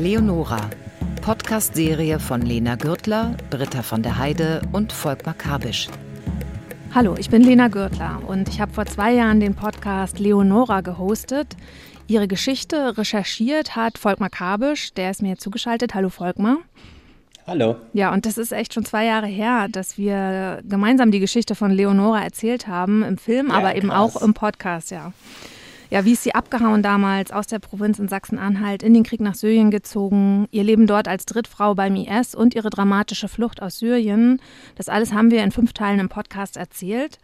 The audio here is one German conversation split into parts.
Leonora, Podcast-Serie von Lena Gürtler, Britta von der Heide und Volkmar Kabisch. Hallo, ich bin Lena Gürtler und ich habe vor zwei Jahren den Podcast Leonora gehostet. Ihre Geschichte recherchiert hat Volkmar Kabisch, der ist mir jetzt zugeschaltet. Hallo Volkmar. Hallo. Ja, und das ist echt schon zwei Jahre her, dass wir gemeinsam die Geschichte von Leonora erzählt haben, im Film, ja, aber eben auch im Podcast, ja. Ja, wie ist sie abgehauen damals aus der Provinz in Sachsen-Anhalt, in den Krieg nach Syrien gezogen, ihr Leben dort als Drittfrau beim IS und ihre dramatische Flucht aus Syrien. Das alles haben wir in fünf Teilen im Podcast erzählt.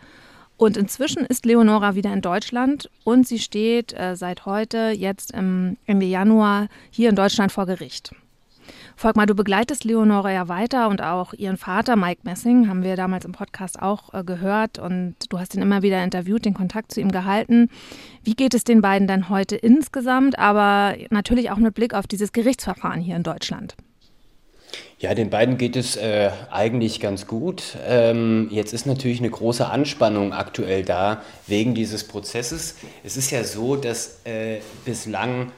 Und inzwischen ist Leonora wieder in Deutschland und sie steht äh, seit heute, jetzt im Ende Januar, hier in Deutschland vor Gericht. Volkmar, du begleitest Leonore ja weiter und auch ihren Vater, Mike Messing, haben wir damals im Podcast auch äh, gehört und du hast ihn immer wieder interviewt, den Kontakt zu ihm gehalten. Wie geht es den beiden dann heute insgesamt, aber natürlich auch mit Blick auf dieses Gerichtsverfahren hier in Deutschland? Ja, den beiden geht es äh, eigentlich ganz gut. Ähm, jetzt ist natürlich eine große Anspannung aktuell da wegen dieses Prozesses. Es ist ja so, dass äh, bislang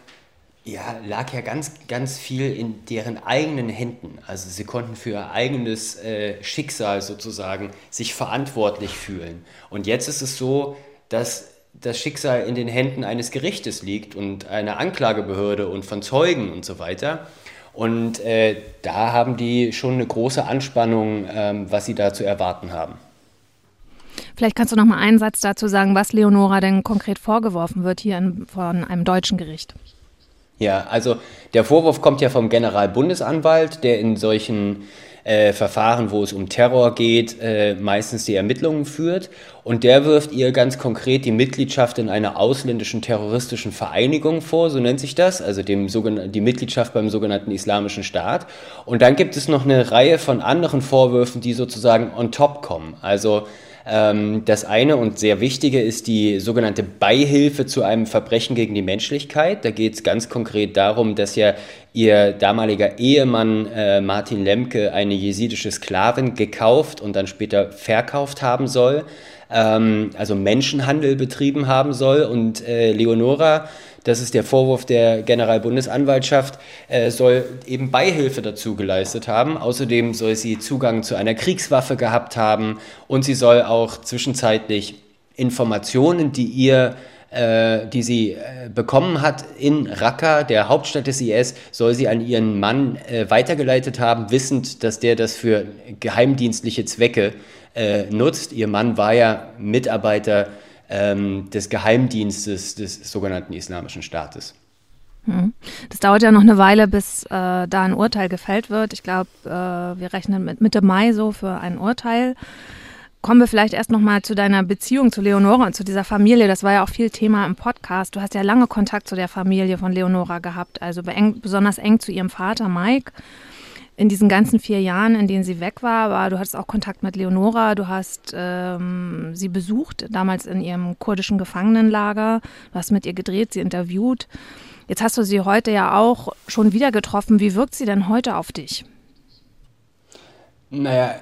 ja, lag ja ganz, ganz viel in deren eigenen Händen. Also sie konnten für ihr eigenes äh, Schicksal sozusagen sich verantwortlich fühlen. Und jetzt ist es so, dass das Schicksal in den Händen eines Gerichtes liegt und einer Anklagebehörde und von Zeugen und so weiter. Und äh, da haben die schon eine große Anspannung, ähm, was sie da zu erwarten haben. Vielleicht kannst du noch mal einen Satz dazu sagen, was Leonora denn konkret vorgeworfen wird hier in, von einem deutschen Gericht. Ja, also der Vorwurf kommt ja vom Generalbundesanwalt, der in solchen äh, Verfahren, wo es um Terror geht, äh, meistens die Ermittlungen führt. Und der wirft ihr ganz konkret die Mitgliedschaft in einer ausländischen terroristischen Vereinigung vor, so nennt sich das, also dem die Mitgliedschaft beim sogenannten Islamischen Staat. Und dann gibt es noch eine Reihe von anderen Vorwürfen, die sozusagen on top kommen. Also ähm, das eine und sehr wichtige ist die sogenannte Beihilfe zu einem Verbrechen gegen die Menschlichkeit. Da geht es ganz konkret darum, dass ja ihr damaliger Ehemann äh, Martin Lemke eine jesidische Sklavin gekauft und dann später verkauft haben soll, ähm, also Menschenhandel betrieben haben soll. Und äh, Leonora das ist der Vorwurf der Generalbundesanwaltschaft, äh, soll eben Beihilfe dazu geleistet haben. Außerdem soll sie Zugang zu einer Kriegswaffe gehabt haben und sie soll auch zwischenzeitlich Informationen, die ihr äh, die sie äh, bekommen hat in Raqqa, der Hauptstadt des IS, soll sie an ihren Mann äh, weitergeleitet haben, wissend, dass der das für geheimdienstliche Zwecke äh, nutzt. Ihr Mann war ja Mitarbeiter ähm, des Geheimdienstes des sogenannten Islamischen Staates. Hm. Das dauert ja noch eine Weile, bis äh, da ein Urteil gefällt wird. Ich glaube, äh, wir rechnen mit Mitte Mai so für ein Urteil. Kommen wir vielleicht erst noch mal zu deiner Beziehung zu Leonora und zu dieser Familie. Das war ja auch viel Thema im Podcast. Du hast ja lange Kontakt zu der Familie von Leonora gehabt, also besonders eng zu ihrem Vater Mike in diesen ganzen vier Jahren, in denen sie weg war, war, du hattest auch Kontakt mit Leonora, du hast ähm, sie besucht, damals in ihrem kurdischen Gefangenenlager, du hast mit ihr gedreht, sie interviewt. Jetzt hast du sie heute ja auch schon wieder getroffen. Wie wirkt sie denn heute auf dich? Naja,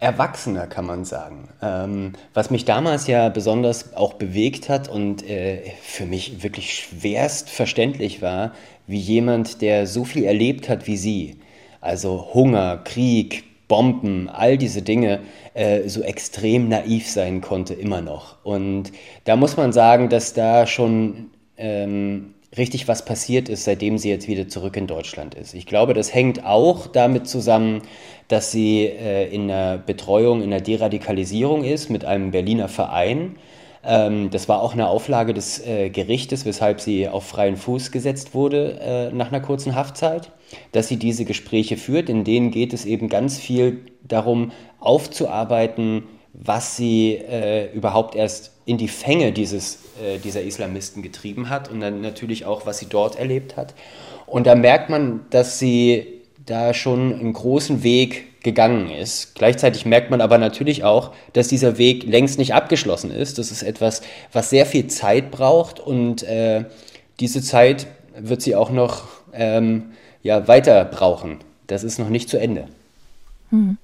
erwachsener kann man sagen. Ähm, was mich damals ja besonders auch bewegt hat und äh, für mich wirklich schwerst verständlich war, wie jemand, der so viel erlebt hat wie sie, also Hunger, Krieg, Bomben, all diese Dinge äh, so extrem naiv sein konnte, immer noch. Und da muss man sagen, dass da schon ähm, richtig was passiert ist, seitdem sie jetzt wieder zurück in Deutschland ist. Ich glaube, das hängt auch damit zusammen, dass sie äh, in der Betreuung, in der Deradikalisierung ist mit einem Berliner Verein. Ähm, das war auch eine Auflage des äh, Gerichtes, weshalb sie auf freien Fuß gesetzt wurde äh, nach einer kurzen Haftzeit, dass sie diese Gespräche führt. In denen geht es eben ganz viel darum, aufzuarbeiten, was sie äh, überhaupt erst in die Fänge dieses, äh, dieser Islamisten getrieben hat und dann natürlich auch, was sie dort erlebt hat. Und da merkt man, dass sie da schon einen großen Weg gegangen ist. Gleichzeitig merkt man aber natürlich auch, dass dieser Weg längst nicht abgeschlossen ist. Das ist etwas, was sehr viel Zeit braucht und äh, diese Zeit wird sie auch noch ähm, ja, weiter brauchen. Das ist noch nicht zu Ende. Hm.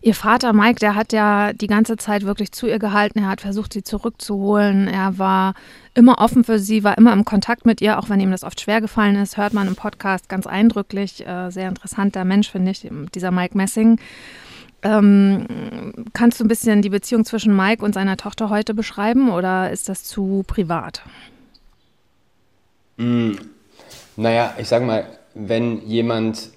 Ihr Vater Mike, der hat ja die ganze Zeit wirklich zu ihr gehalten. Er hat versucht, sie zurückzuholen. Er war immer offen für sie, war immer im Kontakt mit ihr, auch wenn ihm das oft schwer gefallen ist. Hört man im Podcast ganz eindrücklich. Äh, sehr interessanter Mensch, finde ich, dieser Mike Messing. Ähm, kannst du ein bisschen die Beziehung zwischen Mike und seiner Tochter heute beschreiben oder ist das zu privat? Mm, naja, ich sag mal, wenn jemand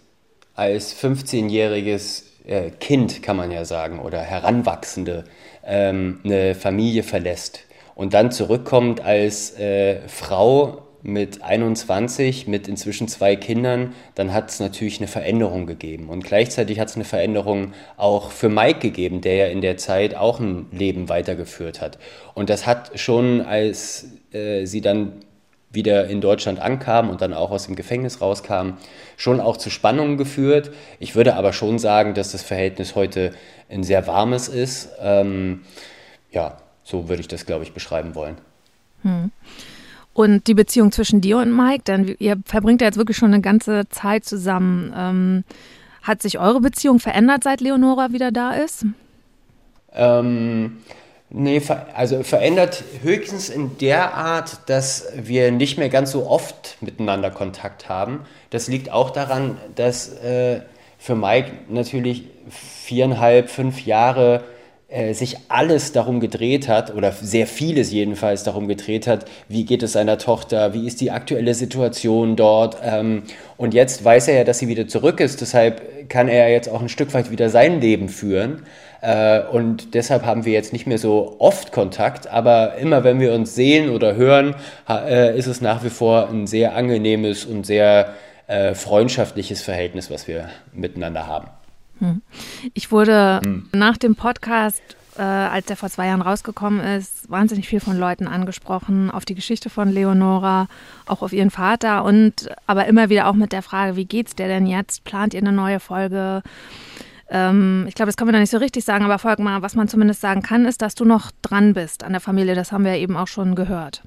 als 15-jähriges äh, Kind, kann man ja sagen, oder Heranwachsende ähm, eine Familie verlässt und dann zurückkommt als äh, Frau mit 21, mit inzwischen zwei Kindern, dann hat es natürlich eine Veränderung gegeben. Und gleichzeitig hat es eine Veränderung auch für Mike gegeben, der ja in der Zeit auch ein Leben weitergeführt hat. Und das hat schon, als äh, sie dann wieder in Deutschland ankam und dann auch aus dem Gefängnis rauskam, schon auch zu Spannungen geführt. Ich würde aber schon sagen, dass das Verhältnis heute ein sehr warmes ist. Ähm, ja, so würde ich das, glaube ich, beschreiben wollen. Hm. Und die Beziehung zwischen dir und Mike, denn ihr verbringt ja jetzt wirklich schon eine ganze Zeit zusammen. Ähm, hat sich eure Beziehung verändert, seit Leonora wieder da ist? Ähm, Nee, also verändert höchstens in der Art, dass wir nicht mehr ganz so oft miteinander Kontakt haben. Das liegt auch daran, dass äh, für Mike natürlich viereinhalb, fünf Jahre äh, sich alles darum gedreht hat, oder sehr vieles jedenfalls darum gedreht hat, wie geht es seiner Tochter, wie ist die aktuelle Situation dort. Ähm, und jetzt weiß er ja, dass sie wieder zurück ist, deshalb kann er jetzt auch ein Stück weit wieder sein Leben führen. Äh, und deshalb haben wir jetzt nicht mehr so oft Kontakt, aber immer wenn wir uns sehen oder hören, äh, ist es nach wie vor ein sehr angenehmes und sehr äh, freundschaftliches Verhältnis, was wir miteinander haben. Hm. Ich wurde hm. nach dem Podcast äh, als er vor zwei Jahren rausgekommen ist, wahnsinnig viel von Leuten angesprochen, auf die Geschichte von Leonora, auch auf ihren Vater und aber immer wieder auch mit der Frage, wie geht's der denn jetzt? Plant ihr eine neue Folge? Ähm, ich glaube, das kann man da nicht so richtig sagen, aber folg mal, was man zumindest sagen kann, ist, dass du noch dran bist an der Familie. Das haben wir ja eben auch schon gehört.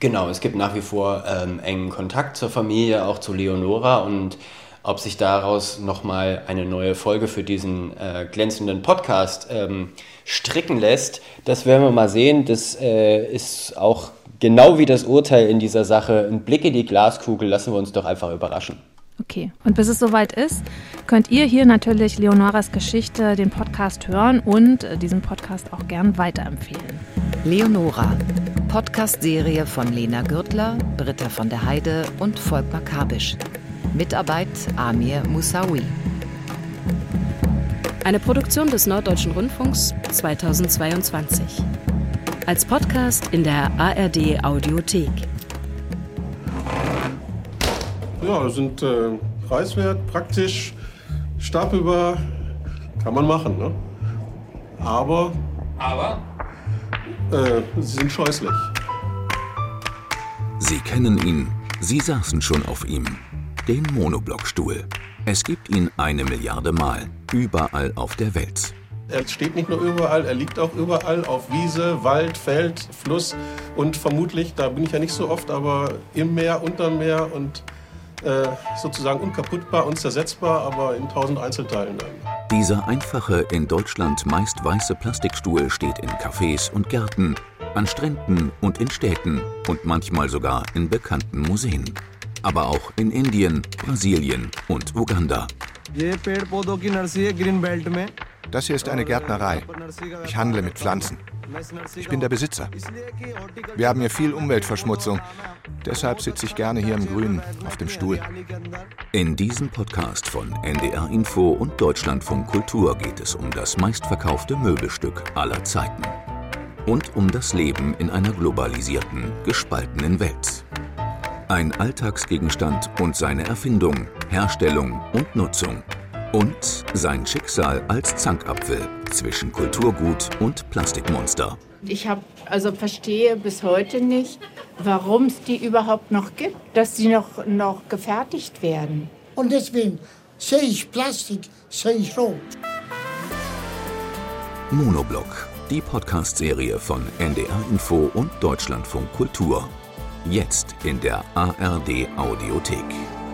Genau, es gibt nach wie vor ähm, engen Kontakt zur Familie, auch zu Leonora und ob sich daraus nochmal eine neue Folge für diesen äh, glänzenden Podcast ähm, stricken lässt, das werden wir mal sehen. Das äh, ist auch genau wie das Urteil in dieser Sache ein Blick in die Glaskugel. Lassen wir uns doch einfach überraschen. Okay, und bis es soweit ist, könnt ihr hier natürlich Leonoras Geschichte, den Podcast hören und äh, diesen Podcast auch gern weiterempfehlen. Leonora, Podcast-Serie von Lena Gürtler, Britta von der Heide und Volkmar Kabisch. Mitarbeit Amir Moussaoui. Eine Produktion des Norddeutschen Rundfunks 2022. Als Podcast in der ARD Audiothek. Ja, sind äh, preiswert, praktisch, stapelbar, kann man machen. Ne? Aber. Aber? Äh, sie sind scheußlich. Sie kennen ihn. Sie saßen schon auf ihm. Den Monoblockstuhl. Es gibt ihn eine Milliarde Mal. Überall auf der Welt. Er steht nicht nur überall, er liegt auch überall auf Wiese, Wald, Feld, Fluss und vermutlich, da bin ich ja nicht so oft, aber im Meer, unterm Meer und äh, sozusagen unkaputtbar, unzersetzbar, aber in tausend Einzelteilen. Dieser einfache, in Deutschland meist weiße Plastikstuhl steht in Cafés und Gärten, an Stränden und in Städten und manchmal sogar in bekannten Museen. Aber auch in Indien, Brasilien und Uganda. Das hier ist eine Gärtnerei. Ich handle mit Pflanzen. Ich bin der Besitzer. Wir haben hier viel Umweltverschmutzung. Deshalb sitze ich gerne hier im Grünen auf dem Stuhl. In diesem Podcast von NDR Info und Deutschlandfunk Kultur geht es um das meistverkaufte Möbelstück aller Zeiten. Und um das Leben in einer globalisierten, gespaltenen Welt. Ein Alltagsgegenstand und seine Erfindung, Herstellung und Nutzung und sein Schicksal als Zankapfel zwischen Kulturgut und Plastikmonster. Ich habe also verstehe bis heute nicht, warum es die überhaupt noch gibt, dass sie noch, noch gefertigt werden. Und deswegen sehe ich Plastik, sehe ich rot. Monoblock, die Podcast-Serie von NDR Info und Deutschlandfunk Kultur. Jetzt in der ARD Audiothek.